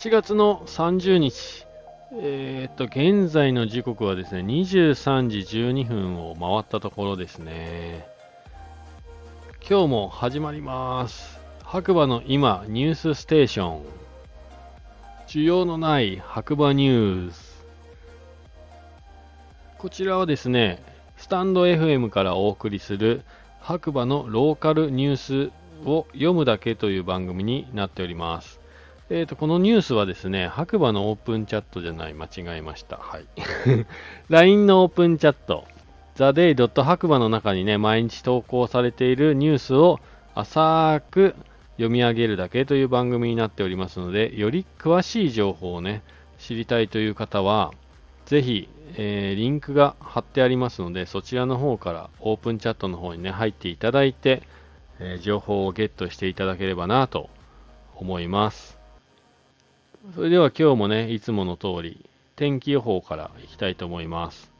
8月の30日、えー、っと、現在の時刻はですね、23時12分を回ったところですね。今日も始まります。白馬の今、ニュースステーション。需要のない白馬ニュース。こちらはですね、スタンド FM からお送りする白馬のローカルニュースを読むだけという番組になっております。えーと、このニュースはですね、白馬のオープンチャットじゃない、間違えました。はい。LINE のオープンチャット、theday. 白馬の中にね、毎日投稿されているニュースを浅く読み上げるだけという番組になっておりますので、より詳しい情報をね、知りたいという方は、ぜひ、えー、リンクが貼ってありますので、そちらの方からオープンチャットの方にね、入っていただいて、えー、情報をゲットしていただければなと思います。それでは今日もね、いつもの通り、天気予報からいきたいと思います。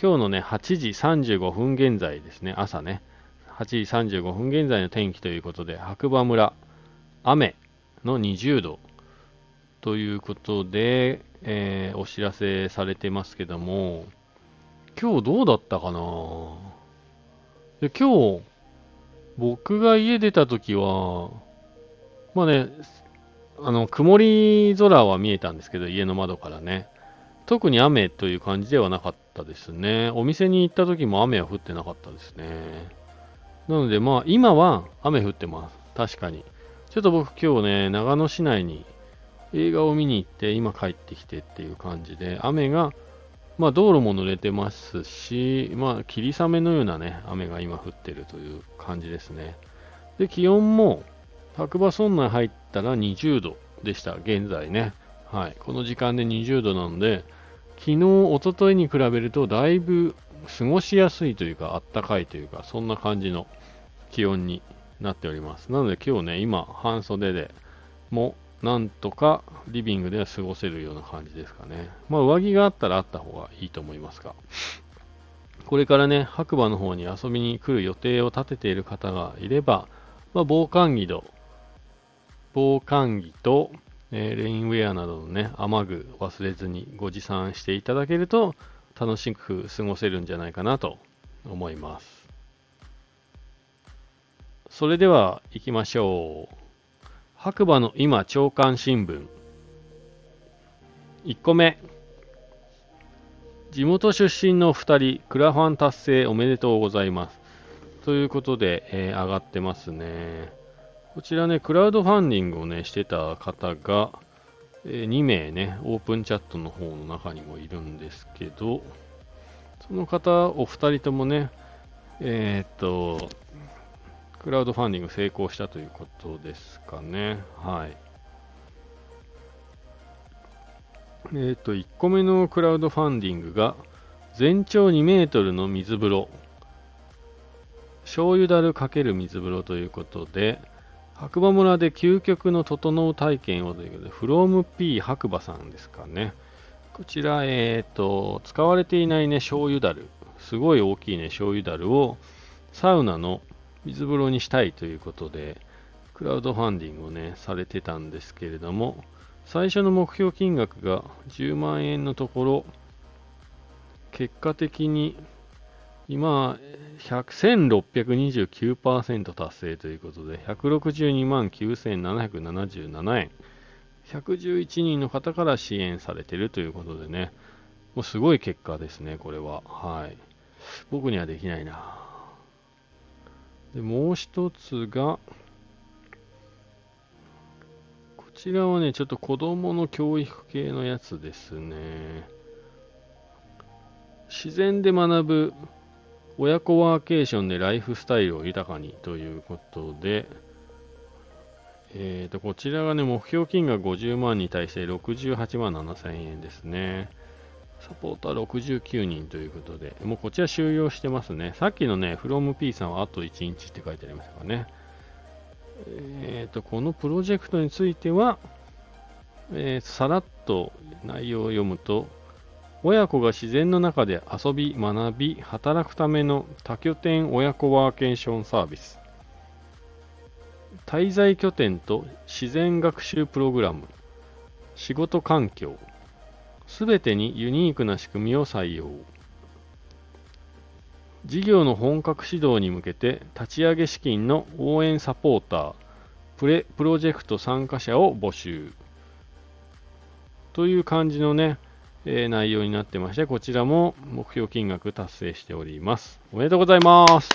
今日のね、8時35分現在ですね、朝ね、8時35分現在の天気ということで、白馬村、雨の20度ということで、えー、お知らせされてますけども、今日どうだったかな？で今日、僕が家出た時は、まあね、あの、曇り空は見えたんですけど、家の窓からね。特に雨という感じではなかったですね。お店に行った時も雨は降ってなかったですね。なのでまあ、今は雨降ってます。確かに。ちょっと僕今日ね、長野市内に映画を見に行って今帰ってきてっていう感じで、雨が、まあ道路も濡れてますし、まあ霧雨のようなね、雨が今降ってるという感じですね。で、気温も白馬村内入ったら20度でした、現在ね。はい。この時間で20度なので、昨日、おとといに比べるとだいぶ過ごしやすいというか、あったかいというか、そんな感じの気温になっております。なので今日ね、今、半袖でもなんとかリビングでは過ごせるような感じですかね。まあ上着があったらあった方がいいと思いますが。これからね、白馬の方に遊びに来る予定を立てている方がいれば、まあ、防寒着と防寒着と、えー、レインウェアなどのね、雨具忘れずにご持参していただけると楽しく過ごせるんじゃないかなと思います。それでは行きましょう。白馬の今朝刊新聞。1個目。地元出身の2人、クラファン達成おめでとうございます。ということで、えー、上がってますね。こちらね、クラウドファンディングをね、してた方が、え、2名ね、オープンチャットの方の中にもいるんですけど、その方、お二人ともね、えー、っと、クラウドファンディング成功したということですかね。はい。えっ、と、1個目のクラウドファンディングが、全長2メートルの水風呂、醤油だるかける水風呂ということで、白馬村で究極の整う体験をということで、フローム P 白馬さんですかね。こちら、えっ、ー、と、使われていないね、醤油だる。すごい大きいね、醤油だるをサウナの水風呂にしたいということで、クラウドファンディングをね、されてたんですけれども、最初の目標金額が10万円のところ、結果的に今、1629%達成ということで、162万9777円。111人の方から支援されているということでね、もうすごい結果ですね、これは。はい。僕にはできないな。で、もう一つが、こちらはね、ちょっと子供の教育系のやつですね。自然で学ぶ親子ワーケーションでライフスタイルを豊かにということで、えー、とこちらがね、目標金額50万に対して68万7000円ですね。サポーター69人ということで、もうこちら終了してますね。さっきのね、FromP さんはあと1日って書いてありましたからね。えー、と、このプロジェクトについては、えー、さらっと内容を読むと、親子が自然の中で遊び、学び、働くための多拠点親子ワーケーションサービス。滞在拠点と自然学習プログラム。仕事環境、すべてにユニークな仕組みを採用。事業の本格始動に向けて立ち上げ資金の応援サポーター、プレプロジェクト参加者を募集。という感じのね、えー、内容になってまして、こちらも目標金額達成しております。おめでとうございます。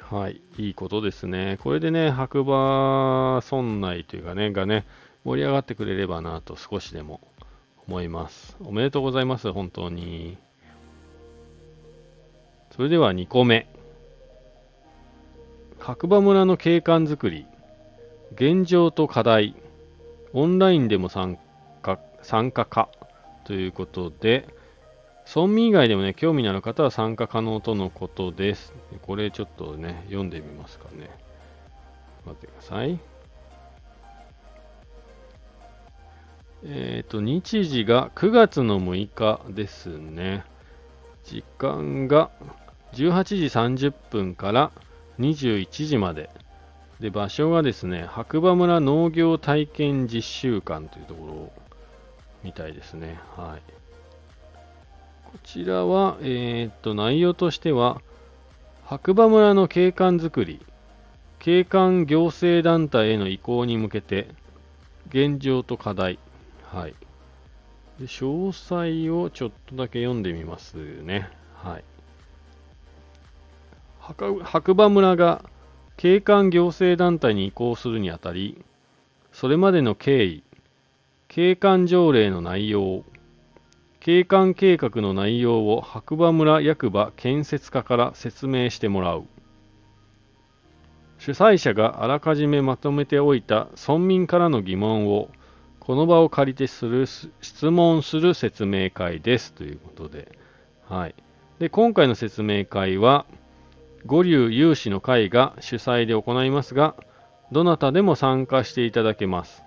はい、いいことですね。これでね、白馬村内というかね、がね、盛り上がってくれればなと少しでも思います。おめでとうございます、本当に。それでは2個目。白馬村の景観づくり。現状と課題。オンラインでも参加参加かということで、村民以外でもね、興味のある方は参加可能とのことです。これちょっとね、読んでみますかね。待ってください。えっ、ー、と、日時が9月の6日ですね。時間が18時30分から21時まで。で、場所がですね、白馬村農業体験実習館というところみたいですね。はい。こちらは、えー、っと、内容としては、白馬村の景観づくり、景観行政団体への移行に向けて、現状と課題、はい。で詳細をちょっとだけ読んでみますね。はい。白馬村が景観行政団体に移行するにあたり、それまでの経緯、景観条例の内容、景観計画の内容を白馬村役場建設課から説明してもらう。主催者があらかじめまとめておいた村民からの疑問をこの場を借りてする質問する説明会です。ということで、はい、で今回の説明会は五流有志の会が主催で行いますが、どなたでも参加していただけます。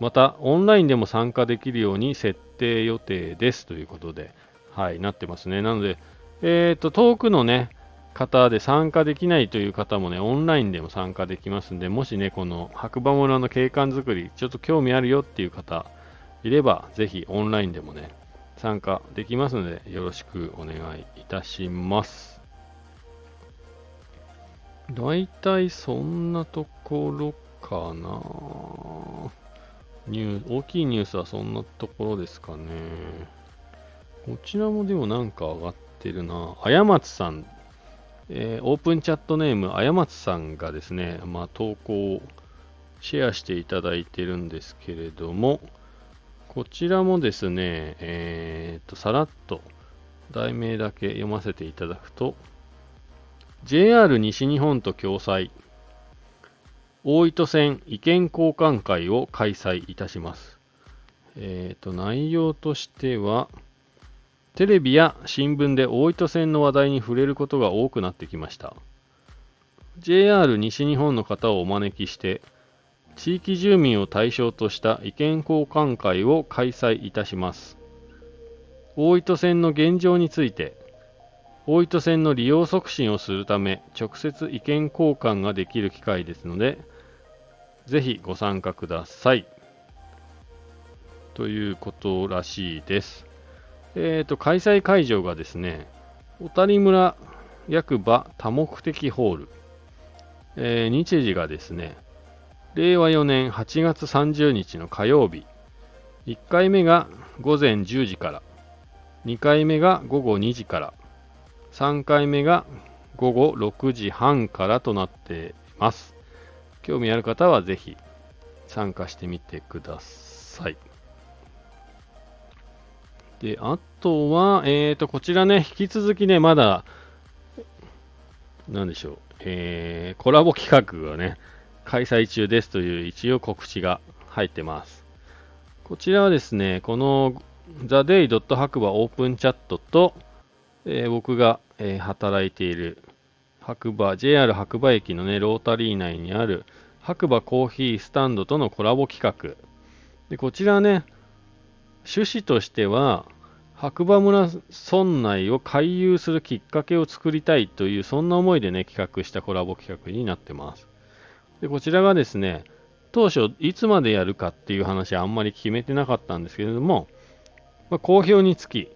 また、オンラインでも参加できるように設定予定ですということで、はい、なってますね。なので、えっ、ー、と、遠くのね、方で参加できないという方もね、オンラインでも参加できますんで、もしね、この白馬村の景観づくり、ちょっと興味あるよっていう方いれば、ぜひオンラインでもね、参加できますので、よろしくお願いいたします。大体そんなところかな。ニュー大きいニュースはそんなところですかね。こちらもでもなんか上がってるな。あやまつさん、えー、オープンチャットネームあやまつさんがですね、まあ、投稿をシェアしていただいてるんですけれども、こちらもですね、えー、と、さらっと題名だけ読ませていただくと、JR 西日本と共催、大糸線意見交換会を開催いたします。えっ、ー、と、内容としては、テレビや新聞で大糸線の話題に触れることが多くなってきました。JR 西日本の方をお招きして、地域住民を対象とした意見交換会を開催いたします。大糸線の現状について、大糸線の利用促進をするため、直接意見交換ができる機会ですので、ぜひご参加ください。ということらしいです。えっ、ー、と、開催会場がですね、小谷村役場多目的ホール。えー、日時がですね、令和4年8月30日の火曜日。1回目が午前10時から、2回目が午後2時から、3回目が午後6時半からとなっています。興味ある方はぜひ参加してみてください。で、あとは、えっ、ー、と、こちらね、引き続きね、まだ、なんでしょう、えー、コラボ企画がね、開催中ですという一応告知が入ってます。こちらはですね、この TheDay. 白馬オープンチャットと、えー、僕が、えー、働いている白馬、JR 白馬駅のね、ロータリー内にある白馬コーヒースタンドとのコラボ企画。で、こちらね、趣旨としては、白馬村村内を回遊するきっかけを作りたいという、そんな思いでね、企画したコラボ企画になってます。で、こちらがですね、当初いつまでやるかっていう話はあんまり決めてなかったんですけれども、まあ、好評につき、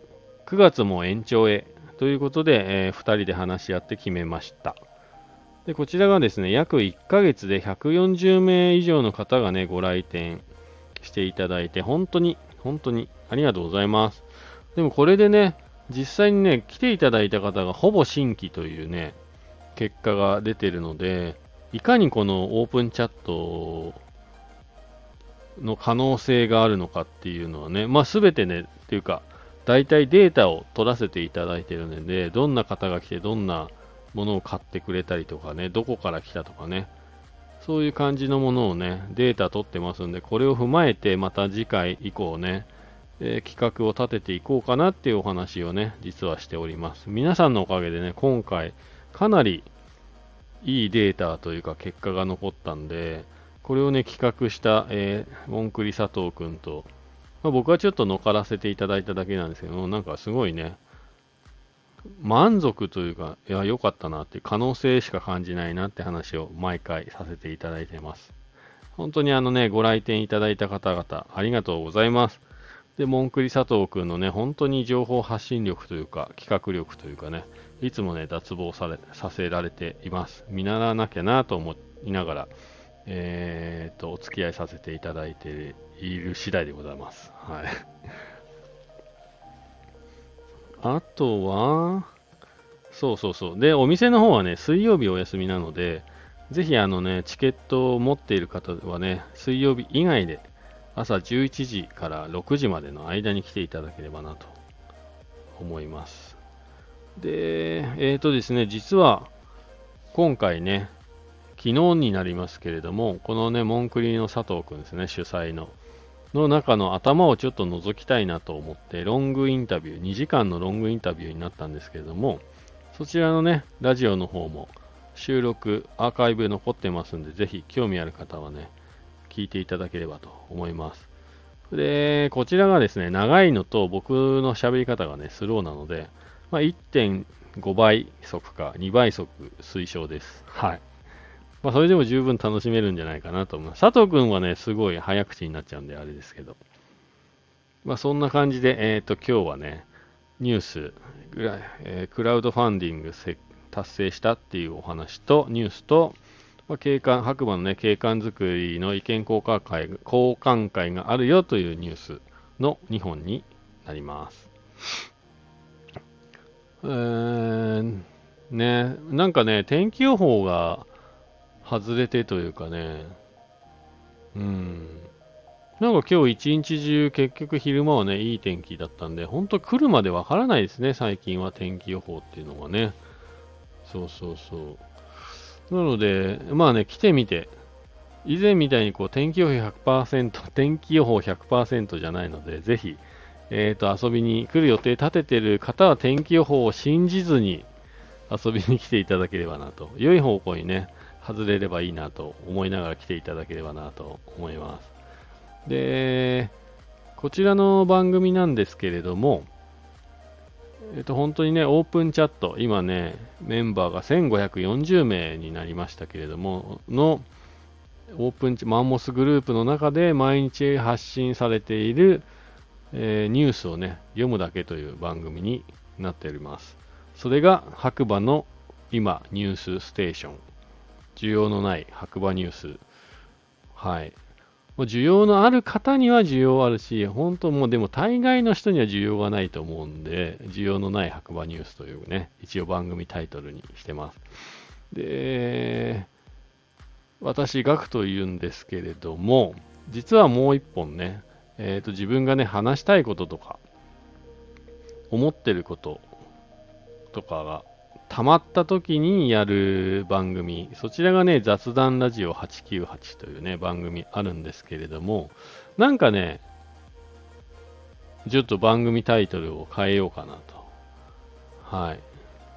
9月も延長へということで、えー、2人で話し合って決めました。でこちらがですね、約1ヶ月で140名以上の方がね、ご来店していただいて、本当に、本当にありがとうございます。でもこれでね、実際にね、来ていただいた方がほぼ新規というね、結果が出てるので、いかにこのオープンチャットの可能性があるのかっていうのはね、まあ全てね、っていうか、大体データを取らせていただいてるので、どんな方が来て、どんなものを買ってくれたりとかね、どこから来たとかね、そういう感じのものをね、データ取ってますんで、これを踏まえて、また次回以降ね、えー、企画を立てていこうかなっていうお話をね、実はしております。皆さんのおかげでね、今回、かなりいいデータというか結果が残ったんで、これをね、企画した、えー、モンクリ佐藤くんと、まあ、僕はちょっと乗っからせていただいただけなんですけどなんかすごいね、満足というか、いや、良かったなっていう可能性しか感じないなって話を毎回させていただいてます。本当にあのね、ご来店いただいた方々、ありがとうございます。で、モンクリ佐藤くんのね、本当に情報発信力というか、企画力というかね、いつもね、脱帽されさせられています。見習わなきゃなと思いながら、えー、と、お付き合いさせていただいている次第でございます。はい。あとは、そうそうそう。で、お店の方はね、水曜日お休みなので、ぜひあのね、チケットを持っている方はね、水曜日以外で朝11時から6時までの間に来ていただければなと思います。で、えっ、ー、とですね、実は今回ね、昨日になりますけれども、このね、モンクリーの佐藤くんですね、主催の。の中の頭をちょっと覗きたいなと思って、ロングインタビュー、2時間のロングインタビューになったんですけれども、そちらのね、ラジオの方も収録、アーカイブ残ってますんで、ぜひ興味ある方はね、聞いていただければと思います。で、こちらがですね、長いのと僕の喋り方がね、スローなので、まあ、1.5倍速か2倍速推奨です。はい。まあ、それでも十分楽しめるんじゃないかなと思います。佐藤くんはね、すごい早口になっちゃうんであれですけど。まあ、そんな感じで、えっ、ー、と、今日はね、ニュース、えー、クラウドファンディング達成したっていうお話と、ニュースと、まあ、景観、白馬のね、景観づくりの意見交換会、交換会があるよというニュースの2本になります。えー、ね、なんかね、天気予報が外れてというかね、うん。なんか今日一日中結局昼間はね、いい天気だったんで、本当来るまでわからないですね、最近は天気予報っていうのがね。そうそうそう。なので、まあね、来てみて、以前みたいにこう天気予報100%、天気予報100%じゃないので、ぜひ、えっ、ー、と、遊びに来る予定立ててる方は天気予報を信じずに遊びに来ていただければなと。良い方向にね、外れればいいなと思いながら来ていただければなと思います。で、こちらの番組なんですけれども、えっと、本当にね、オープンチャット、今ね、メンバーが1540名になりましたけれども、の、オープンマンモスグループの中で毎日発信されている、えー、ニュースをね、読むだけという番組になっております。それが白馬の今、ニュースステーション需要のない白馬ニュース。はい。需要のある方には需要あるし、本当もうでも大概の人には需要がないと思うんで、需要のない白馬ニュースというね、一応番組タイトルにしてます。で、私、ガクと言うんですけれども、実はもう一本ね、えっ、ー、と、自分がね、話したいこととか、思ってることとかが溜まった時にやる番組、そちらがね、雑談ラジオ898というね、番組あるんですけれども、なんかね、ちょっと番組タイトルを変えようかなと。はい。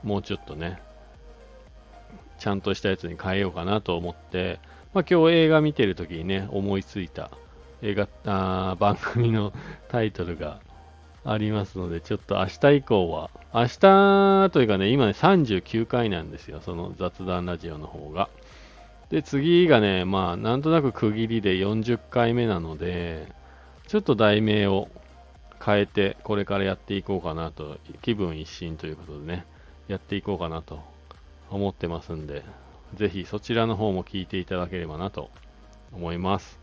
もうちょっとね、ちゃんとしたやつに変えようかなと思って、まあ今日映画見てる時にね、思いついた映画、あ番組のタイトルが、ありますので、ちょっと明日以降は、明日というかね、今ね、39回なんですよ、その雑談ラジオの方が。で、次がね、まあ、なんとなく区切りで40回目なので、ちょっと題名を変えて、これからやっていこうかなと、気分一新ということでね、やっていこうかなと思ってますんで、ぜひそちらの方も聞いていただければなと思います。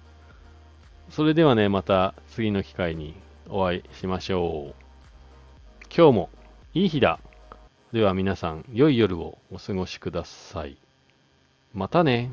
それではね、また次の機会にお会いしましょう。今日もいい日だ。では皆さん、良い夜をお過ごしください。またね。